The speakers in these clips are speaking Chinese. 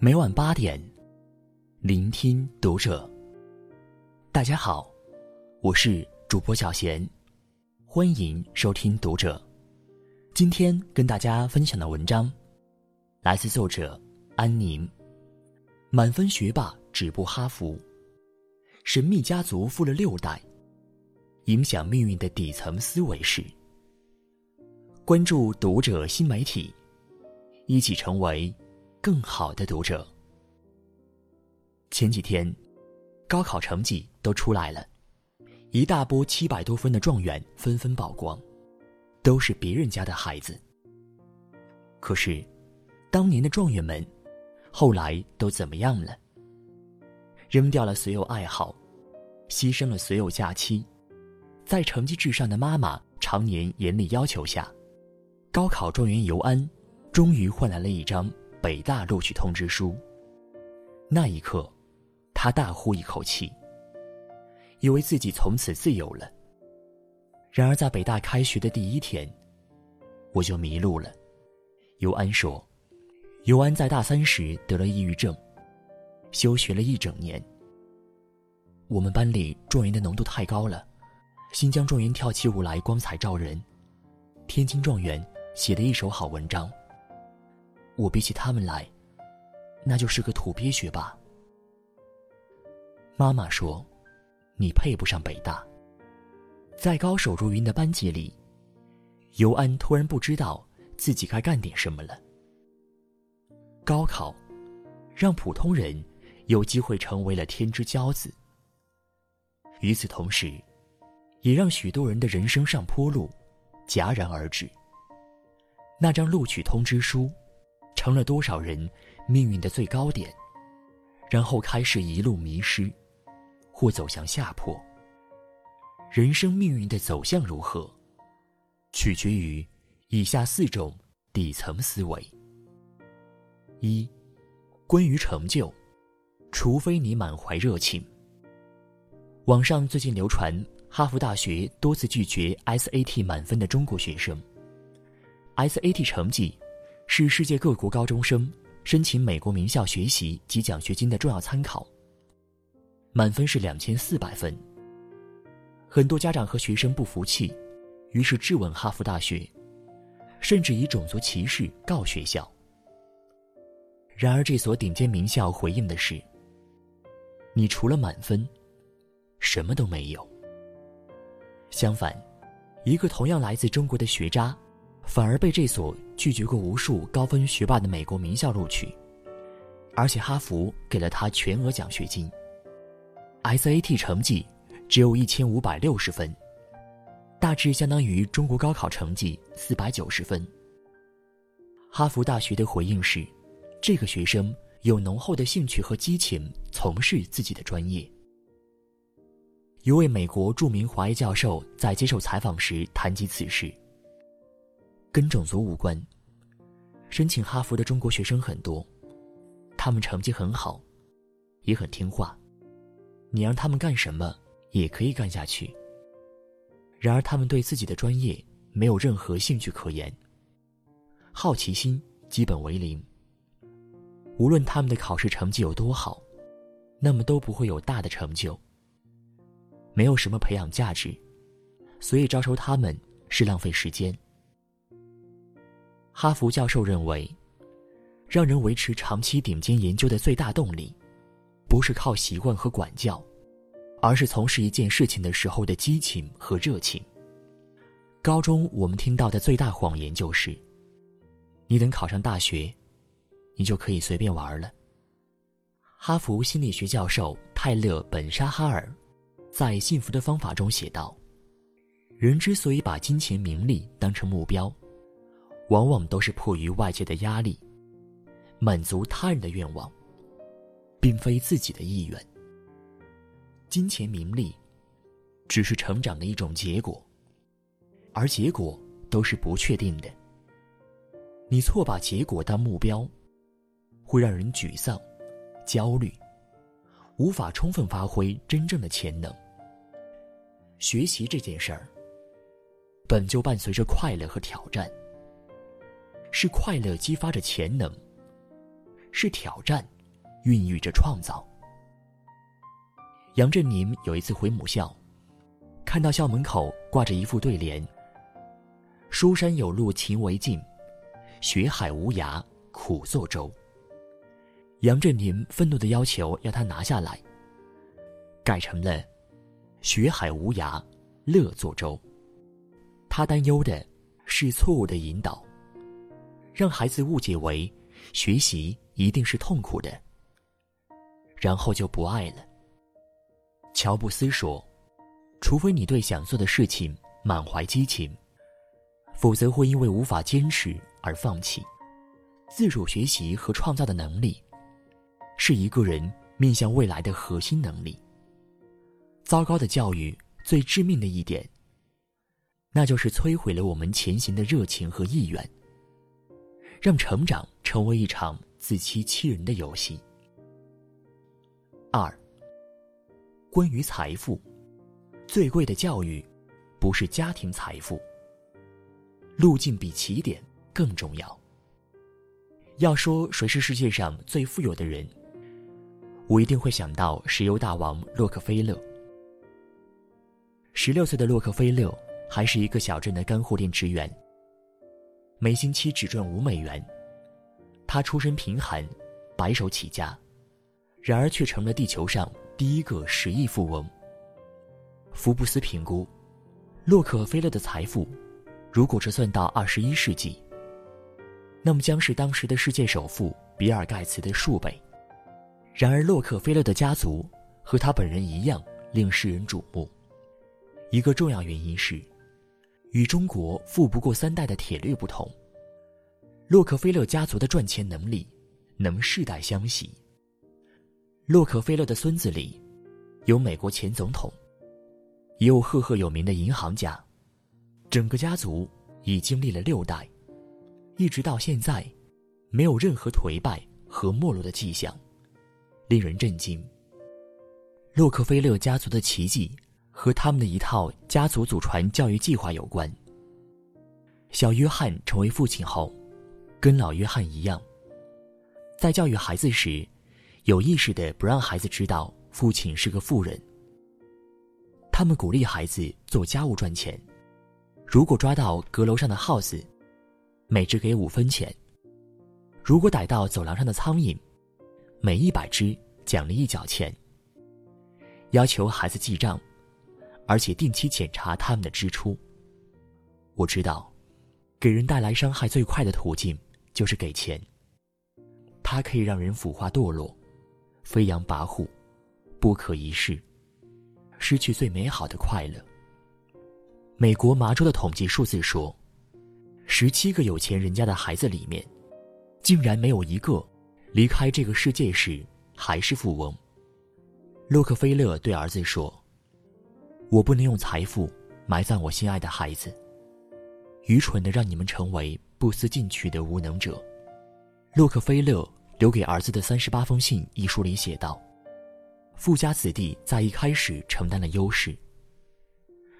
每晚八点，聆听读者。大家好，我是主播小贤，欢迎收听读者。今天跟大家分享的文章，来自作者安宁。满分学霸止步哈佛，神秘家族富了六代，影响命运的底层思维是。关注读者新媒体，一起成为。更好的读者。前几天，高考成绩都出来了，一大波七百多分的状元纷纷曝光，都是别人家的孩子。可是，当年的状元们，后来都怎么样了？扔掉了所有爱好，牺牲了所有假期，在成绩至上的妈妈常年严厉要求下，高考状元尤安，终于换来了一张。北大录取通知书。那一刻，他大呼一口气，以为自己从此自由了。然而，在北大开学的第一天，我就迷路了。尤安说：“尤安在大三时得了抑郁症，休学了一整年。我们班里状元的浓度太高了，新疆状元跳起舞来光彩照人，天津状元写的一手好文章。”我比起他们来，那就是个土鳖学霸。妈妈说：“你配不上北大。”在高手如云的班级里，尤安突然不知道自己该干点什么了。高考，让普通人有机会成为了天之骄子。与此同时，也让许多人的人生上坡路戛然而止。那张录取通知书。成了多少人命运的最高点，然后开始一路迷失，或走向下坡。人生命运的走向如何，取决于以下四种底层思维：一、关于成就，除非你满怀热情。网上最近流传哈佛大学多次拒绝 SAT 满分的中国学生，SAT 成绩。是世界各国高中生申请美国名校学习及奖学金的重要参考。满分是两千四百分。很多家长和学生不服气，于是质问哈佛大学，甚至以种族歧视告学校。然而，这所顶尖名校回应的是：“你除了满分，什么都没有。”相反，一个同样来自中国的学渣。反而被这所拒绝过无数高分学霸的美国名校录取，而且哈佛给了他全额奖学金。SAT 成绩只有一千五百六十分，大致相当于中国高考成绩四百九十分。哈佛大学的回应是，这个学生有浓厚的兴趣和激情从事自己的专业。一位美国著名华裔教授在接受采访时谈及此事。跟种族无关。申请哈佛的中国学生很多，他们成绩很好，也很听话，你让他们干什么也可以干下去。然而，他们对自己的专业没有任何兴趣可言，好奇心基本为零。无论他们的考试成绩有多好，那么都不会有大的成就，没有什么培养价值，所以招收他们是浪费时间。哈佛教授认为，让人维持长期顶尖研究的最大动力，不是靠习惯和管教，而是从事一件事情的时候的激情和热情。高中我们听到的最大谎言就是，你等考上大学，你就可以随便玩了。哈佛心理学教授泰勒·本沙哈尔，在《幸福的方法》中写道：“人之所以把金钱、名利当成目标。”往往都是迫于外界的压力，满足他人的愿望，并非自己的意愿。金钱名利，只是成长的一种结果，而结果都是不确定的。你错把结果当目标，会让人沮丧、焦虑，无法充分发挥真正的潜能。学习这件事儿，本就伴随着快乐和挑战。是快乐激发着潜能，是挑战，孕育着创造。杨振宁有一次回母校，看到校门口挂着一副对联：“书山有路勤为径，学海无涯苦作舟。”杨振宁愤怒的要求要他拿下来，改成了“学海无涯乐作舟”。他担忧的是错误的引导，让孩子误解为学习一定是痛苦的，然后就不爱了。乔布斯说：“除非你对想做的事情满怀激情，否则会因为无法坚持而放弃。”自主学习和创造的能力。是一个人面向未来的核心能力。糟糕的教育最致命的一点，那就是摧毁了我们前行的热情和意愿，让成长成为一场自欺欺人的游戏。二，关于财富，最贵的教育，不是家庭财富。路径比起点更重要。要说谁是世界上最富有的人？我一定会想到石油大王洛克菲勒。十六岁的洛克菲勒还是一个小镇的干货店职员，每星期只赚五美元。他出身贫寒，白手起家，然而却成了地球上第一个十亿富翁。福布斯评估，洛克菲勒的财富，如果折算到二十一世纪，那么将是当时的世界首富比尔盖茨的数倍。然而，洛克菲勒的家族和他本人一样令世人瞩目。一个重要原因是，与中国富不过三代的铁律不同，洛克菲勒家族的赚钱能力能世代相袭。洛克菲勒的孙子里，有美国前总统，也有赫赫有名的银行家，整个家族已经历了六代，一直到现在，没有任何颓败和没落的迹象。令人震惊。洛克菲勒家族的奇迹和他们的一套家族祖传教育计划有关。小约翰成为父亲后，跟老约翰一样，在教育孩子时，有意识的不让孩子知道父亲是个富人。他们鼓励孩子做家务赚钱，如果抓到阁楼上的耗子，每只给五分钱；如果逮到走廊上的苍蝇，每一百只奖励一角钱。要求孩子记账，而且定期检查他们的支出。我知道，给人带来伤害最快的途径就是给钱。它可以让人腐化堕落，飞扬跋扈，不可一世，失去最美好的快乐。美国麻州的统计数字说，十七个有钱人家的孩子里面，竟然没有一个。离开这个世界时还是富翁。洛克菲勒对儿子说：“我不能用财富埋葬我心爱的孩子，愚蠢的让你们成为不思进取的无能者。”洛克菲勒留给儿子的三十八封信一书里写道：“富家子弟在一开始承担了优势，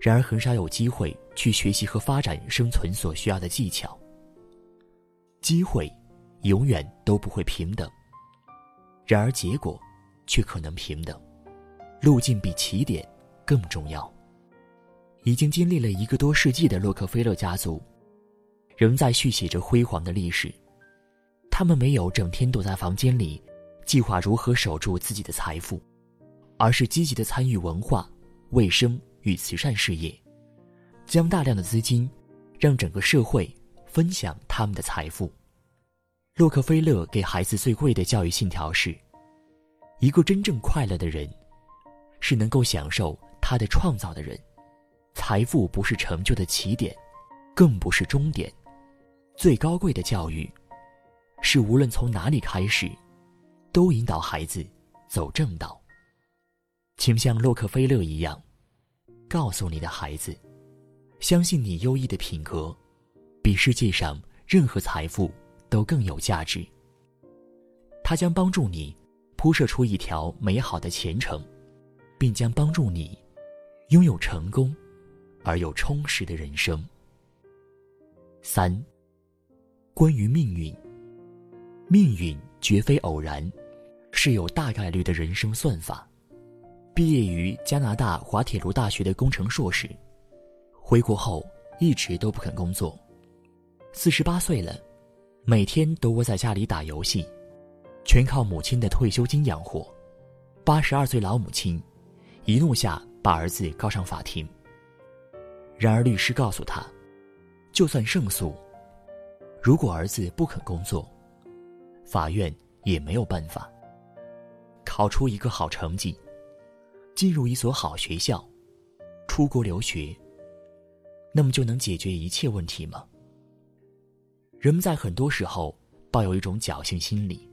然而很少有机会去学习和发展生存所需要的技巧。机会。”永远都不会平等，然而结果却可能平等。路径比起点更重要。已经经历了一个多世纪的洛克菲勒家族，仍在续写着辉煌的历史。他们没有整天躲在房间里，计划如何守住自己的财富，而是积极的参与文化、卫生与慈善事业，将大量的资金让整个社会分享他们的财富。洛克菲勒给孩子最贵的教育信条是：一个真正快乐的人，是能够享受他的创造的人。财富不是成就的起点，更不是终点。最高贵的教育，是无论从哪里开始，都引导孩子走正道。请像洛克菲勒一样，告诉你的孩子：相信你优异的品格，比世界上任何财富。都更有价值。它将帮助你铺设出一条美好的前程，并将帮助你拥有成功而又充实的人生。三，关于命运，命运绝非偶然，是有大概率的人生算法。毕业于加拿大滑铁卢大学的工程硕士，回国后一直都不肯工作。四十八岁了，每天都窝在家里打游戏，全靠母亲的退休金养活。八十二岁老母亲，一怒下把儿子告上法庭。然而律师告诉他，就算胜诉，如果儿子不肯工作，法院也没有办法。考出一个好成绩，进入一所好学校，出国留学，那么就能解决一切问题吗？人们在很多时候抱有一种侥幸心理，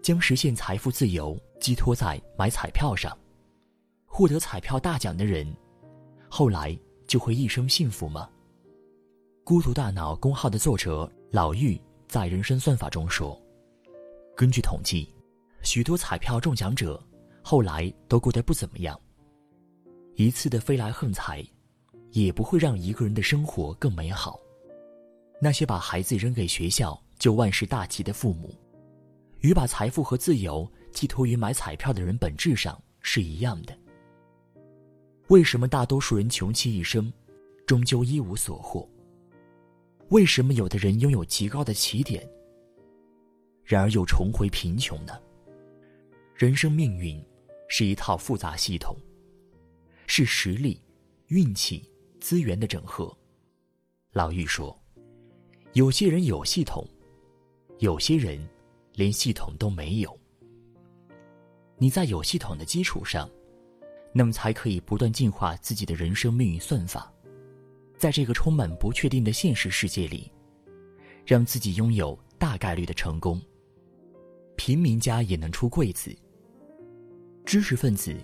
将实现财富自由。寄托在买彩票上，获得彩票大奖的人，后来就会一生幸福吗？孤独大脑公号的作者老玉在人生算法中说：“根据统计，许多彩票中奖者后来都过得不怎么样。一次的飞来横财，也不会让一个人的生活更美好。那些把孩子扔给学校就万事大吉的父母，与把财富和自由。”寄托于买彩票的人本质上是一样的。为什么大多数人穷其一生，终究一无所获？为什么有的人拥有极高的起点，然而又重回贫穷呢？人生命运是一套复杂系统，是实力、运气、资源的整合。老玉说：“有些人有系统，有些人连系统都没有。”你在有系统的基础上，那么才可以不断进化自己的人生命运算法，在这个充满不确定的现实世界里，让自己拥有大概率的成功。平民家也能出贵子，知识分子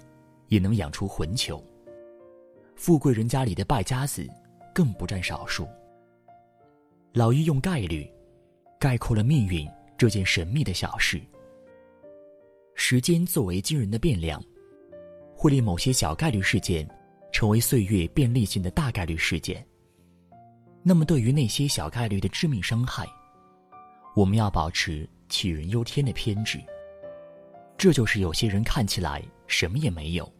也能养出混球，富贵人家里的败家子更不占少数。老易用概率概括了命运这件神秘的小事。时间作为惊人的变量，会令某些小概率事件成为岁月便利性的大概率事件。那么，对于那些小概率的致命伤害，我们要保持杞人忧天的偏执。这就是有些人看起来什么也没有，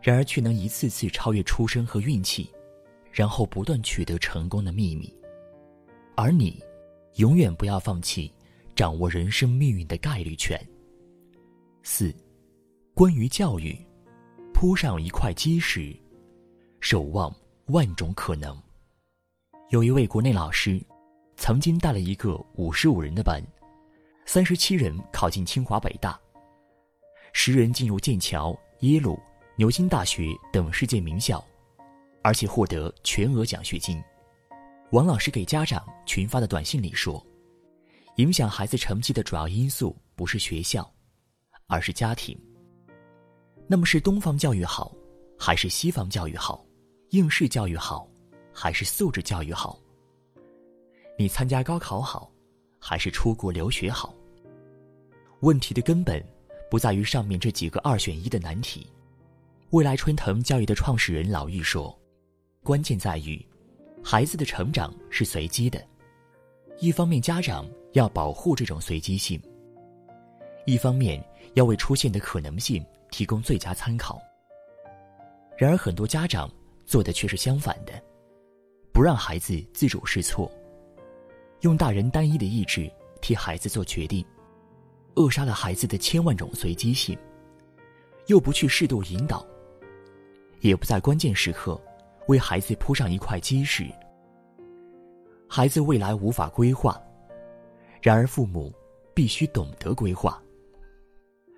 然而却能一次次超越出身和运气，然后不断取得成功的秘密。而你，永远不要放弃掌握人生命运的概率权。四，关于教育，铺上一块基石，守望万种可能。有一位国内老师，曾经带了一个五十五人的班，三十七人考进清华北大，十人进入剑桥、耶鲁、牛津大学等世界名校，而且获得全额奖学金。王老师给家长群发的短信里说：“影响孩子成绩的主要因素不是学校。”而是家庭。那么是东方教育好，还是西方教育好？应试教育好，还是素质教育好？你参加高考好，还是出国留学好？问题的根本不在于上面这几个二选一的难题。未来春藤教育的创始人老玉说：“关键在于，孩子的成长是随机的。一方面，家长要保护这种随机性；一方面。”要为出现的可能性提供最佳参考。然而，很多家长做的却是相反的，不让孩子自主试错，用大人单一的意志替孩子做决定，扼杀了孩子的千万种随机性，又不去适度引导，也不在关键时刻为孩子铺上一块基石，孩子未来无法规划。然而，父母必须懂得规划。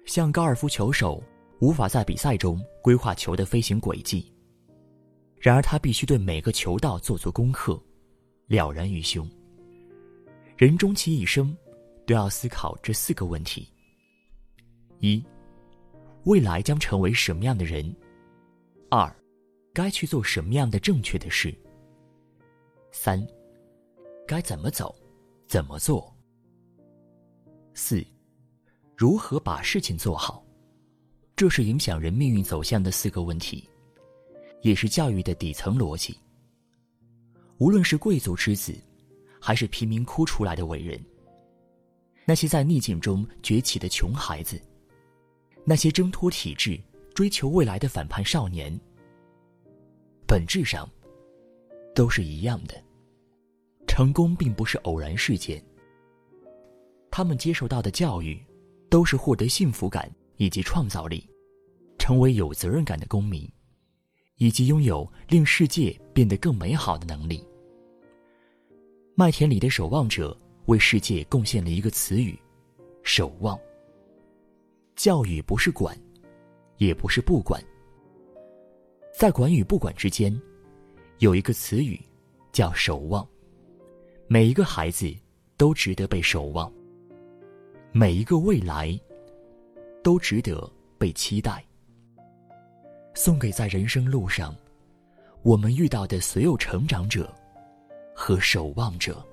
像高尔夫球手无法在比赛中规划球的飞行轨迹，然而他必须对每个球道做足功课，了然于胸。人终其一生，都要思考这四个问题：一、未来将成为什么样的人；二、该去做什么样的正确的事；三、该怎么走，怎么做；四。如何把事情做好，这是影响人命运走向的四个问题，也是教育的底层逻辑。无论是贵族之子，还是贫民窟出来的伟人，那些在逆境中崛起的穷孩子，那些挣脱体制、追求未来的反叛少年，本质上都是一样的。成功并不是偶然事件。他们接受到的教育，都是获得幸福感以及创造力，成为有责任感的公民，以及拥有令世界变得更美好的能力。麦田里的守望者为世界贡献了一个词语：守望。教育不是管，也不是不管，在管与不管之间，有一个词语叫守望。每一个孩子都值得被守望，每一个未来都值得被期待。送给在人生路上我们遇到的所有成长者。和守望者。